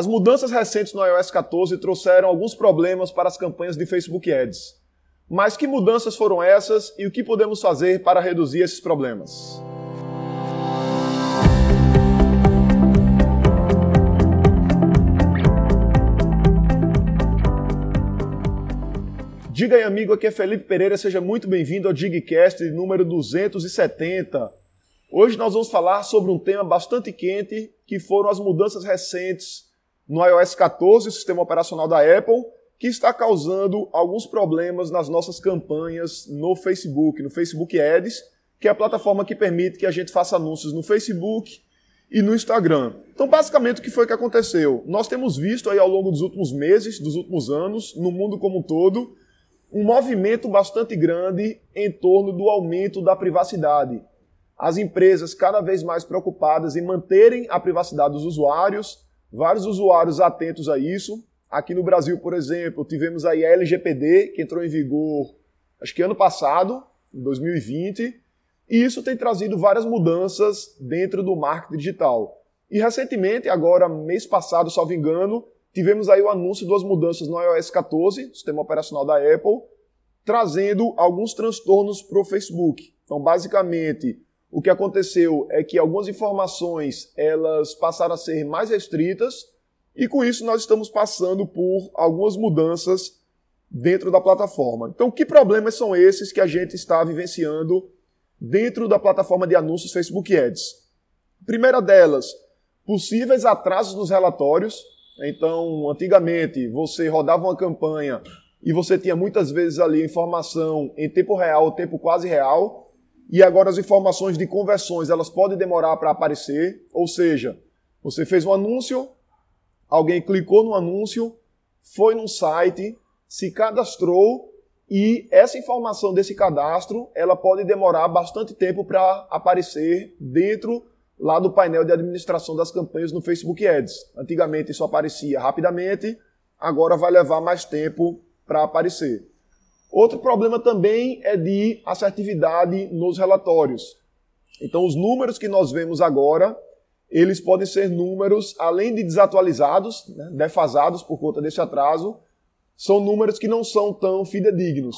As mudanças recentes no iOS 14 trouxeram alguns problemas para as campanhas de Facebook Ads. Mas que mudanças foram essas e o que podemos fazer para reduzir esses problemas? Diga aí, amigo, aqui é Felipe Pereira, seja muito bem-vindo ao Digcast número 270. Hoje nós vamos falar sobre um tema bastante quente, que foram as mudanças recentes no iOS 14, o sistema operacional da Apple, que está causando alguns problemas nas nossas campanhas no Facebook, no Facebook Ads, que é a plataforma que permite que a gente faça anúncios no Facebook e no Instagram. Então, basicamente, o que foi que aconteceu? Nós temos visto aí ao longo dos últimos meses, dos últimos anos, no mundo como um todo, um movimento bastante grande em torno do aumento da privacidade. As empresas cada vez mais preocupadas em manterem a privacidade dos usuários, vários usuários atentos a isso. Aqui no Brasil, por exemplo, tivemos aí a LGPD, que entrou em vigor, acho que ano passado, em 2020, e isso tem trazido várias mudanças dentro do marketing digital. E recentemente, agora mês passado, salvo engano, tivemos aí o anúncio das mudanças no iOS 14, sistema operacional da Apple, trazendo alguns transtornos para o Facebook. Então, basicamente, o que aconteceu é que algumas informações elas passaram a ser mais restritas e com isso nós estamos passando por algumas mudanças dentro da plataforma. Então, que problemas são esses que a gente está vivenciando dentro da plataforma de anúncios Facebook Ads? Primeira delas, possíveis atrasos nos relatórios. Então, antigamente, você rodava uma campanha e você tinha muitas vezes ali informação em tempo real, tempo quase real, e agora as informações de conversões, elas podem demorar para aparecer, ou seja, você fez um anúncio, alguém clicou no anúncio, foi no site, se cadastrou e essa informação desse cadastro, ela pode demorar bastante tempo para aparecer dentro lá do painel de administração das campanhas no Facebook Ads. Antigamente isso aparecia rapidamente, agora vai levar mais tempo para aparecer. Outro problema também é de assertividade nos relatórios. Então, os números que nós vemos agora, eles podem ser números, além de desatualizados, né, defasados por conta desse atraso, são números que não são tão fidedignos.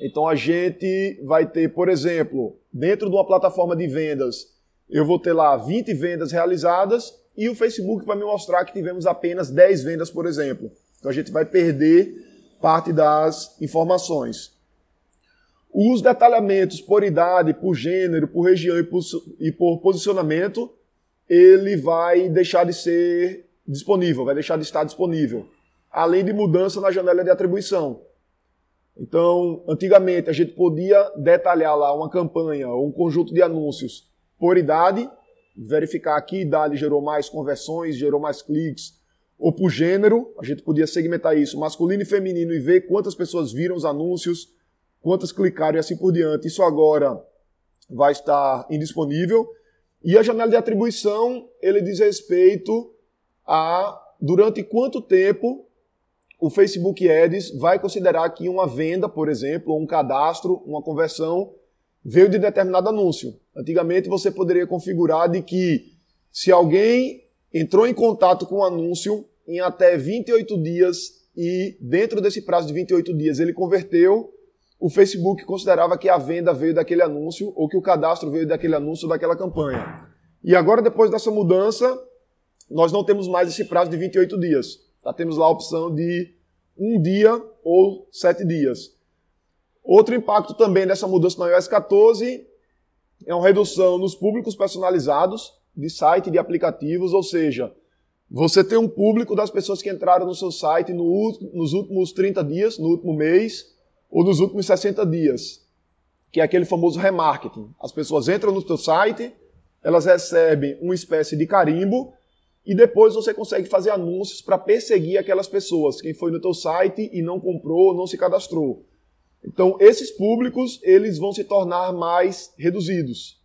Então, a gente vai ter, por exemplo, dentro de uma plataforma de vendas, eu vou ter lá 20 vendas realizadas e o Facebook vai me mostrar que tivemos apenas 10 vendas, por exemplo. Então, a gente vai perder parte das informações. Os detalhamentos por idade, por gênero, por região e por, e por posicionamento, ele vai deixar de ser disponível, vai deixar de estar disponível. Além de mudança na janela de atribuição. Então, antigamente a gente podia detalhar lá uma campanha ou um conjunto de anúncios por idade, verificar que idade gerou mais conversões, gerou mais cliques, ou por gênero, a gente podia segmentar isso, masculino e feminino, e ver quantas pessoas viram os anúncios, quantas clicaram e assim por diante. Isso agora vai estar indisponível. E a janela de atribuição, ele diz respeito a durante quanto tempo o Facebook Ads vai considerar que uma venda, por exemplo, ou um cadastro, uma conversão, veio de determinado anúncio. Antigamente você poderia configurar de que se alguém entrou em contato com o anúncio em até 28 dias e dentro desse prazo de 28 dias ele converteu, o Facebook considerava que a venda veio daquele anúncio ou que o cadastro veio daquele anúncio ou daquela campanha. E agora, depois dessa mudança, nós não temos mais esse prazo de 28 dias. Já temos lá a opção de um dia ou sete dias. Outro impacto também dessa mudança no iOS 14 é uma redução nos públicos personalizados de site, de aplicativos, ou seja, você tem um público das pessoas que entraram no seu site no, nos últimos 30 dias, no último mês ou nos últimos 60 dias, que é aquele famoso remarketing. As pessoas entram no seu site, elas recebem uma espécie de carimbo e depois você consegue fazer anúncios para perseguir aquelas pessoas, quem foi no teu site e não comprou, não se cadastrou. Então, esses públicos, eles vão se tornar mais reduzidos.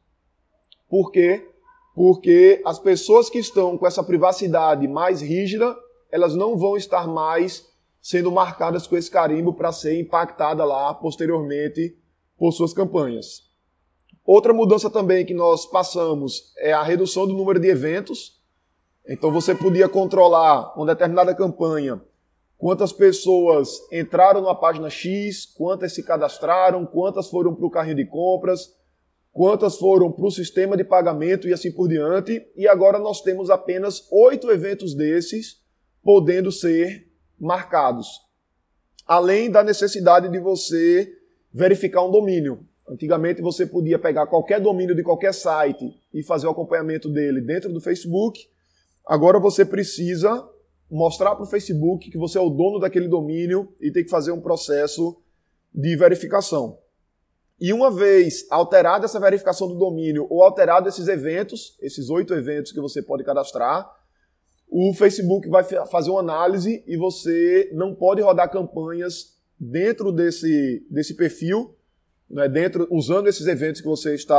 Por quê? Porque as pessoas que estão com essa privacidade mais rígida, elas não vão estar mais sendo marcadas com esse carimbo para ser impactada lá posteriormente por suas campanhas. Outra mudança também que nós passamos é a redução do número de eventos. Então você podia controlar uma determinada campanha, quantas pessoas entraram na página X, quantas se cadastraram, quantas foram para o carrinho de compras, quantas foram para o sistema de pagamento e assim por diante. E agora nós temos apenas oito eventos desses podendo ser marcados. Além da necessidade de você verificar um domínio. Antigamente você podia pegar qualquer domínio de qualquer site e fazer o acompanhamento dele dentro do Facebook. Agora você precisa mostrar para o Facebook que você é o dono daquele domínio e tem que fazer um processo de verificação. E uma vez alterada essa verificação do domínio ou alterado esses eventos, esses oito eventos que você pode cadastrar, o Facebook vai fazer uma análise e você não pode rodar campanhas dentro desse, desse perfil né, dentro, usando esses eventos que você está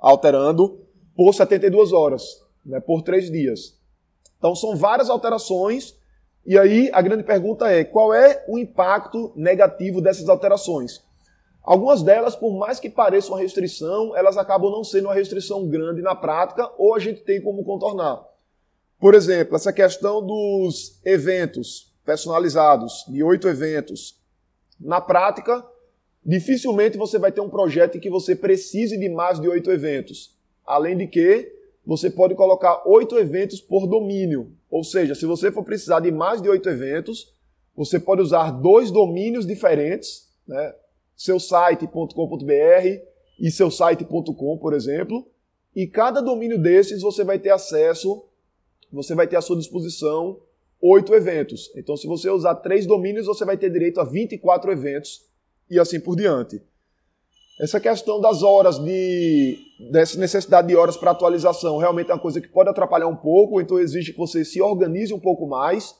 alterando por 72 horas, né, por três dias. Então são várias alterações e aí a grande pergunta é qual é o impacto negativo dessas alterações? Algumas delas, por mais que pareçam uma restrição, elas acabam não sendo uma restrição grande na prática ou a gente tem como contornar. Por exemplo, essa questão dos eventos personalizados, de oito eventos. Na prática, dificilmente você vai ter um projeto em que você precise de mais de oito eventos. Além de que você pode colocar oito eventos por domínio. Ou seja, se você for precisar de mais de oito eventos, você pode usar dois domínios diferentes, né? Seu site.com.br e seu site.com, por exemplo, e cada domínio desses você vai ter acesso, você vai ter à sua disposição oito eventos. Então, se você usar três domínios, você vai ter direito a 24 eventos e assim por diante. Essa questão das horas de dessa necessidade de horas para atualização realmente é uma coisa que pode atrapalhar um pouco, então exige que você se organize um pouco mais.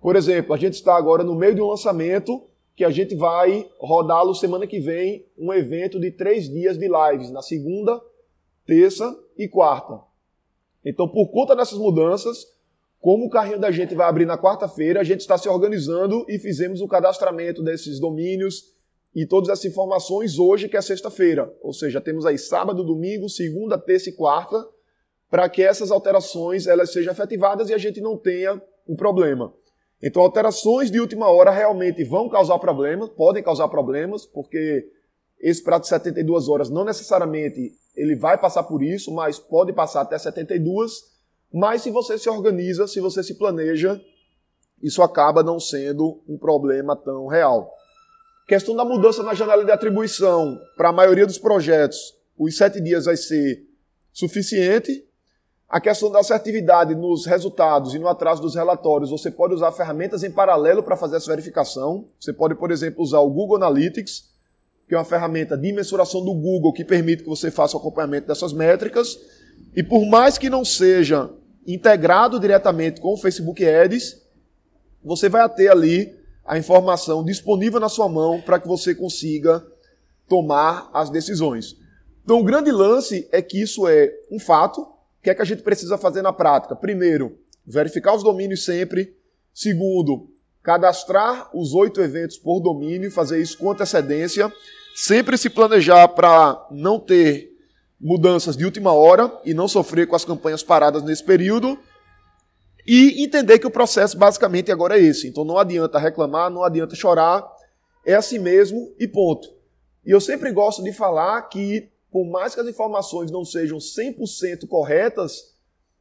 Por exemplo, a gente está agora no meio de um lançamento que a gente vai rodá-lo semana que vem, um evento de três dias de lives, na segunda, terça e quarta. Então, por conta dessas mudanças, como o carrinho da gente vai abrir na quarta-feira, a gente está se organizando e fizemos o cadastramento desses domínios, e todas essas informações hoje, que é sexta-feira. Ou seja, temos aí sábado, domingo, segunda, terça e quarta, para que essas alterações elas sejam efetivadas e a gente não tenha um problema. Então, alterações de última hora realmente vão causar problemas, podem causar problemas, porque esse prazo de 72 horas não necessariamente ele vai passar por isso, mas pode passar até 72. Mas se você se organiza, se você se planeja, isso acaba não sendo um problema tão real. Questão da mudança na janela de atribuição. Para a maioria dos projetos, os sete dias vai ser suficiente. A questão da assertividade nos resultados e no atraso dos relatórios, você pode usar ferramentas em paralelo para fazer essa verificação. Você pode, por exemplo, usar o Google Analytics, que é uma ferramenta de mensuração do Google que permite que você faça o acompanhamento dessas métricas. E por mais que não seja integrado diretamente com o Facebook Ads, você vai ter ali a informação disponível na sua mão para que você consiga tomar as decisões. Então, o grande lance é que isso é um fato. O que é que a gente precisa fazer na prática? Primeiro, verificar os domínios sempre. Segundo, cadastrar os oito eventos por domínio, fazer isso com antecedência. Sempre se planejar para não ter mudanças de última hora e não sofrer com as campanhas paradas nesse período. E entender que o processo basicamente agora é esse. Então não adianta reclamar, não adianta chorar, é assim mesmo e ponto. E eu sempre gosto de falar que, por mais que as informações não sejam 100% corretas,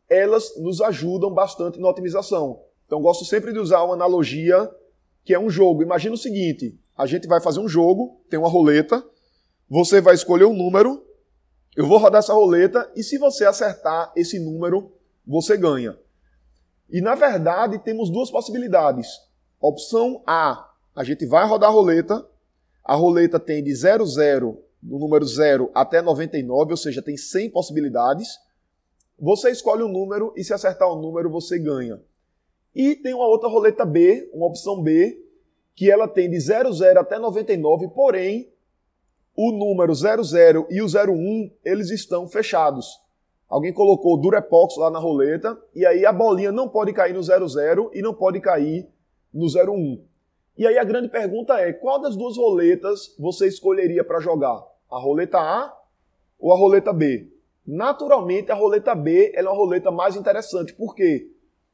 elas nos ajudam bastante na otimização. Então gosto sempre de usar uma analogia que é um jogo. Imagina o seguinte: a gente vai fazer um jogo, tem uma roleta, você vai escolher um número, eu vou rodar essa roleta e se você acertar esse número, você ganha. E na verdade temos duas possibilidades. Opção A, a gente vai rodar a roleta. A roleta tem de 00, do número 0 até 99, ou seja, tem 100 possibilidades. Você escolhe um número e se acertar o número você ganha. E tem uma outra roleta B, uma opção B, que ela tem de 00 até 99, porém o número 00 e o 01 eles estão fechados. Alguém colocou Durepox lá na roleta e aí a bolinha não pode cair no 00 e não pode cair no 01. E aí a grande pergunta é: qual das duas roletas você escolheria para jogar? A roleta A ou a roleta B? Naturalmente, a roleta B é uma roleta mais interessante. Por quê?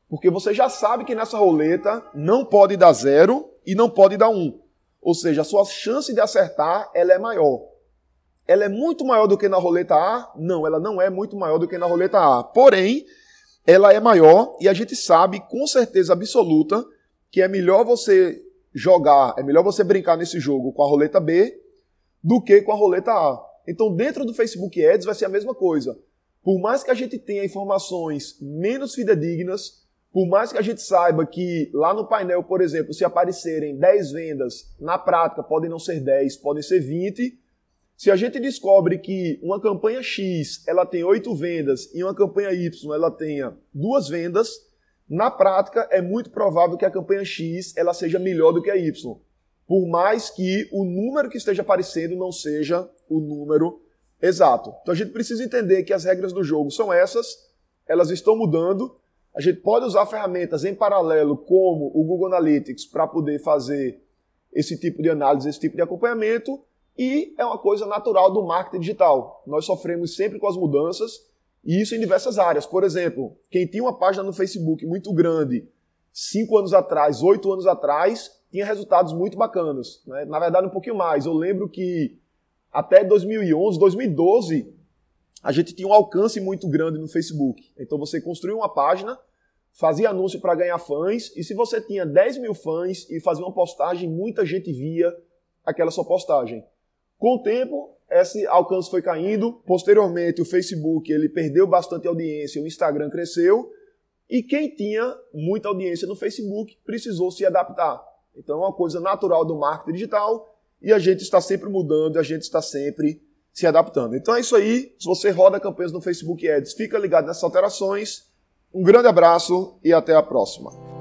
Porque você já sabe que nessa roleta não pode dar zero e não pode dar um. Ou seja, a sua chance de acertar ela é maior. Ela é muito maior do que na roleta A? Não, ela não é muito maior do que na roleta A. Porém, ela é maior e a gente sabe com certeza absoluta que é melhor você jogar, é melhor você brincar nesse jogo com a roleta B do que com a roleta A. Então, dentro do Facebook Ads vai ser a mesma coisa. Por mais que a gente tenha informações menos fidedignas, por mais que a gente saiba que lá no painel, por exemplo, se aparecerem 10 vendas, na prática podem não ser 10, podem ser 20. Se a gente descobre que uma campanha X ela tem 8 vendas e uma campanha Y ela tenha duas vendas, na prática é muito provável que a campanha X ela seja melhor do que a Y. Por mais que o número que esteja aparecendo não seja o número exato. Então a gente precisa entender que as regras do jogo são essas, elas estão mudando a gente pode usar ferramentas em paralelo, como o Google Analytics, para poder fazer esse tipo de análise, esse tipo de acompanhamento, e é uma coisa natural do marketing digital. Nós sofremos sempre com as mudanças, e isso em diversas áreas. Por exemplo, quem tinha uma página no Facebook muito grande, cinco anos atrás, oito anos atrás, tinha resultados muito bacanas. Né? Na verdade, um pouquinho mais. Eu lembro que até 2011, 2012, a gente tinha um alcance muito grande no Facebook. Então você construía uma página, fazia anúncio para ganhar fãs, e se você tinha 10 mil fãs e fazia uma postagem, muita gente via aquela sua postagem. Com o tempo, esse alcance foi caindo. Posteriormente, o Facebook ele perdeu bastante audiência, o Instagram cresceu, e quem tinha muita audiência no Facebook precisou se adaptar. Então é uma coisa natural do marketing digital e a gente está sempre mudando, a gente está sempre se adaptando. Então é isso aí. Se você roda campanhas no Facebook Ads, fica ligado nessas alterações. Um grande abraço e até a próxima.